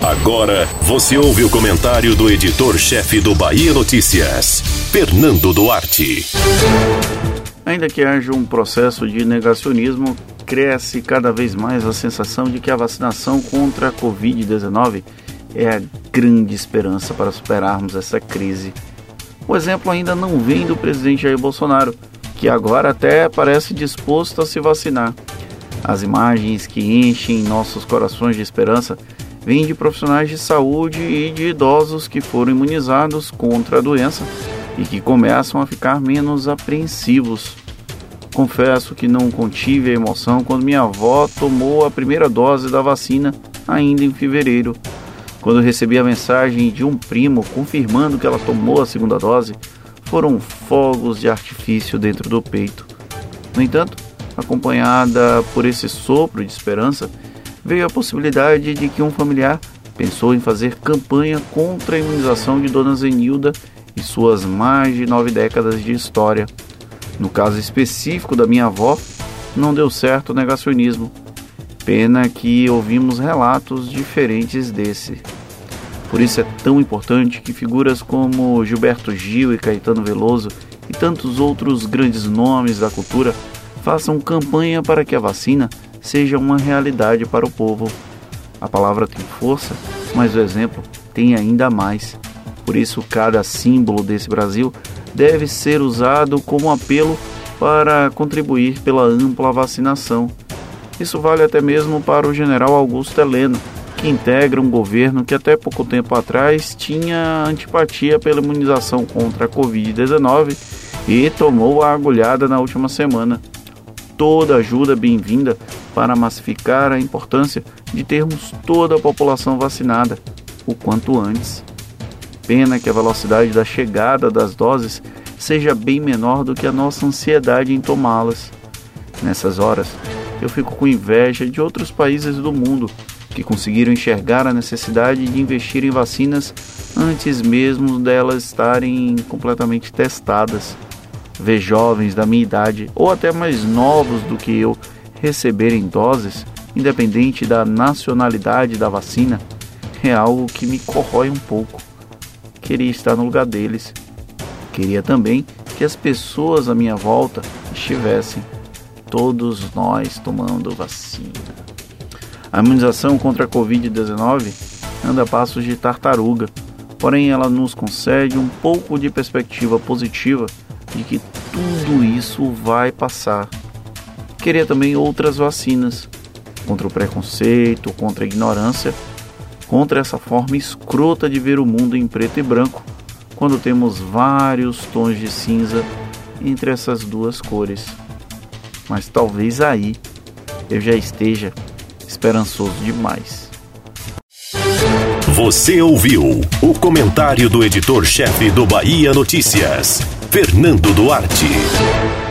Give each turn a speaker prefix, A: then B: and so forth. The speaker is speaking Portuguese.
A: Agora você ouve o comentário do editor-chefe do Bahia Notícias, Fernando Duarte.
B: Ainda que haja um processo de negacionismo, cresce cada vez mais a sensação de que a vacinação contra a Covid-19 é a grande esperança para superarmos essa crise. O exemplo ainda não vem do presidente Jair Bolsonaro, que agora até parece disposto a se vacinar. As imagens que enchem nossos corações de esperança vêm de profissionais de saúde e de idosos que foram imunizados contra a doença e que começam a ficar menos apreensivos. Confesso que não contive a emoção quando minha avó tomou a primeira dose da vacina ainda em fevereiro. Quando recebi a mensagem de um primo confirmando que ela tomou a segunda dose, foram fogos de artifício dentro do peito. No entanto, acompanhada por esse sopro de esperança, veio a possibilidade de que um familiar pensou em fazer campanha contra a imunização de Dona Zenilda e suas mais de nove décadas de história. No caso específico da minha avó, não deu certo o negacionismo. Pena que ouvimos relatos diferentes desse. Por isso é tão importante que figuras como Gilberto Gil e Caetano Veloso e tantos outros grandes nomes da cultura façam campanha para que a vacina seja uma realidade para o povo. A palavra tem força, mas o exemplo tem ainda mais. Por isso, cada símbolo desse Brasil deve ser usado como apelo para contribuir pela ampla vacinação. Isso vale até mesmo para o general Augusto Heleno, que integra um governo que até pouco tempo atrás tinha antipatia pela imunização contra a Covid-19 e tomou a agulhada na última semana. Toda ajuda bem-vinda para massificar a importância de termos toda a população vacinada o quanto antes. Pena que a velocidade da chegada das doses seja bem menor do que a nossa ansiedade em tomá-las. Nessas horas, eu fico com inveja de outros países do mundo que conseguiram enxergar a necessidade de investir em vacinas antes mesmo delas estarem completamente testadas. Ver jovens da minha idade ou até mais novos do que eu receberem doses, independente da nacionalidade da vacina, é algo que me corrói um pouco. Queria estar no lugar deles. Queria também que as pessoas à minha volta estivessem, todos nós tomando vacina. A imunização contra a Covid-19 anda a passos de tartaruga, porém ela nos concede um pouco de perspectiva positiva de que tudo isso vai passar. Queria também outras vacinas contra o preconceito, contra a ignorância, contra essa forma escrota de ver o mundo em preto e branco, quando temos vários tons de cinza entre essas duas cores. Mas talvez aí eu já esteja esperançoso demais.
A: Você ouviu o comentário do editor-chefe do Bahia Notícias, Fernando Duarte.